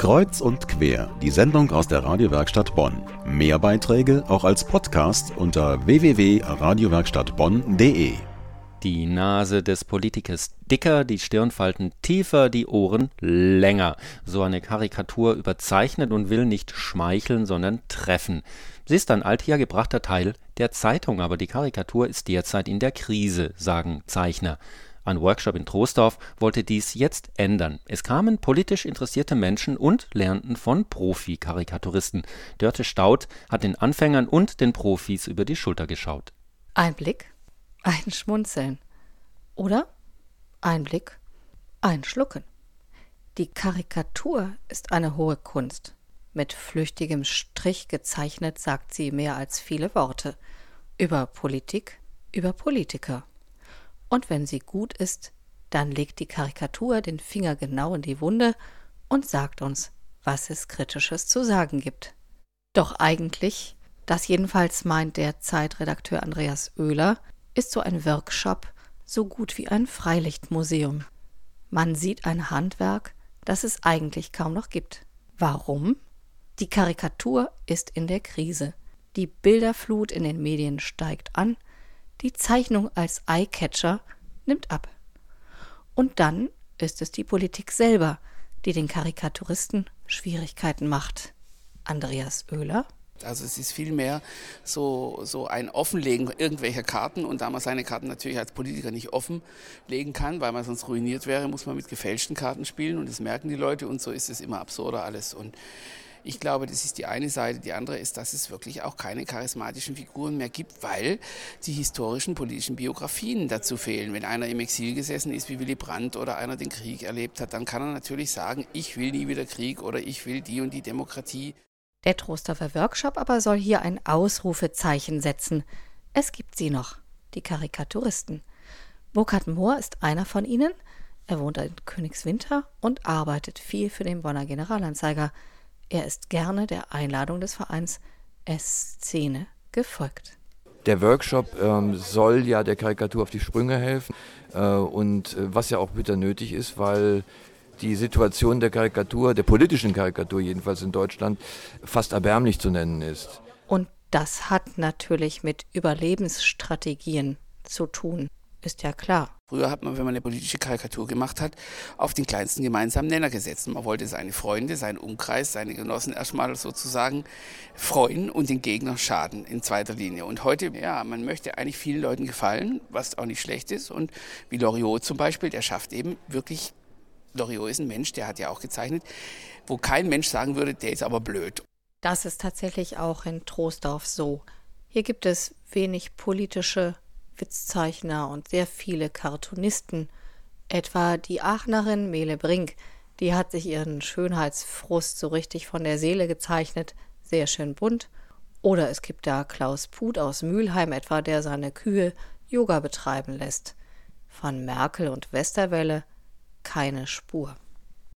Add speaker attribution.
Speaker 1: Kreuz und quer, die Sendung aus der Radiowerkstatt Bonn. Mehr Beiträge auch als Podcast unter www.radiowerkstattbonn.de.
Speaker 2: Die Nase des Politikers dicker, die Stirnfalten tiefer, die Ohren länger. So eine Karikatur überzeichnet und will nicht schmeicheln, sondern treffen. Sie ist ein althergebrachter Teil der Zeitung, aber die Karikatur ist derzeit in der Krise, sagen Zeichner. Ein Workshop in Troisdorf wollte dies jetzt ändern. Es kamen politisch interessierte Menschen und lernten von Profi-Karikaturisten. Dörte Staud hat den Anfängern und den Profis über die Schulter geschaut.
Speaker 3: Ein Blick, ein Schmunzeln. Oder ein Blick, ein Schlucken. Die Karikatur ist eine hohe Kunst. Mit flüchtigem Strich gezeichnet sagt sie mehr als viele Worte. Über Politik, über Politiker. Und wenn sie gut ist, dann legt die Karikatur den Finger genau in die Wunde und sagt uns, was es Kritisches zu sagen gibt. Doch eigentlich, das jedenfalls meint der Zeitredakteur Andreas Oehler, ist so ein Workshop so gut wie ein Freilichtmuseum. Man sieht ein Handwerk, das es eigentlich kaum noch gibt. Warum? Die Karikatur ist in der Krise. Die Bilderflut in den Medien steigt an, die Zeichnung als Eyecatcher nimmt ab. Und dann ist es die Politik selber, die den Karikaturisten Schwierigkeiten macht. Andreas Oehler
Speaker 4: also es ist vielmehr so, so ein Offenlegen irgendwelcher Karten und da man seine Karten natürlich als Politiker nicht offenlegen kann, weil man sonst ruiniert wäre, muss man mit gefälschten Karten spielen und das merken die Leute und so ist es immer absurder alles. Und ich glaube, das ist die eine Seite. Die andere ist, dass es wirklich auch keine charismatischen Figuren mehr gibt, weil die historischen politischen Biografien dazu fehlen. Wenn einer im Exil gesessen ist wie Willy Brandt oder einer den Krieg erlebt hat, dann kann er natürlich sagen, ich will nie wieder Krieg oder ich will die und die Demokratie.
Speaker 3: Der Trostorfer Workshop aber soll hier ein Ausrufezeichen setzen. Es gibt sie noch, die Karikaturisten. Burkhard Mohr ist einer von ihnen. Er wohnt in Königswinter und arbeitet viel für den Bonner Generalanzeiger. Er ist gerne der Einladung des Vereins S-Szene gefolgt.
Speaker 5: Der Workshop ähm, soll ja der Karikatur auf die Sprünge helfen äh, und äh, was ja auch bitter nötig ist, weil die Situation der Karikatur, der politischen Karikatur jedenfalls in Deutschland, fast erbärmlich zu nennen ist.
Speaker 3: Und das hat natürlich mit Überlebensstrategien zu tun, ist ja klar.
Speaker 4: Früher hat man, wenn man eine politische Karikatur gemacht hat, auf den kleinsten gemeinsamen Nenner gesetzt. Man wollte seine Freunde, seinen Umkreis, seine Genossen erstmal sozusagen freuen und den Gegner schaden in zweiter Linie. Und heute, ja, man möchte eigentlich vielen Leuten gefallen, was auch nicht schlecht ist. Und wie Loriot zum Beispiel, der schafft eben wirklich Loriot ist ein Mensch, der hat ja auch gezeichnet, wo kein Mensch sagen würde, der ist aber blöd.
Speaker 3: Das ist tatsächlich auch in Troisdorf so. Hier gibt es wenig politische Witzzeichner und sehr viele Cartoonisten. Etwa die Aachenerin Mele Brink, die hat sich ihren Schönheitsfrust so richtig von der Seele gezeichnet, sehr schön bunt. Oder es gibt da Klaus Put aus Mülheim etwa, der seine Kühe Yoga betreiben lässt. Von Merkel und Westerwelle keine Spur.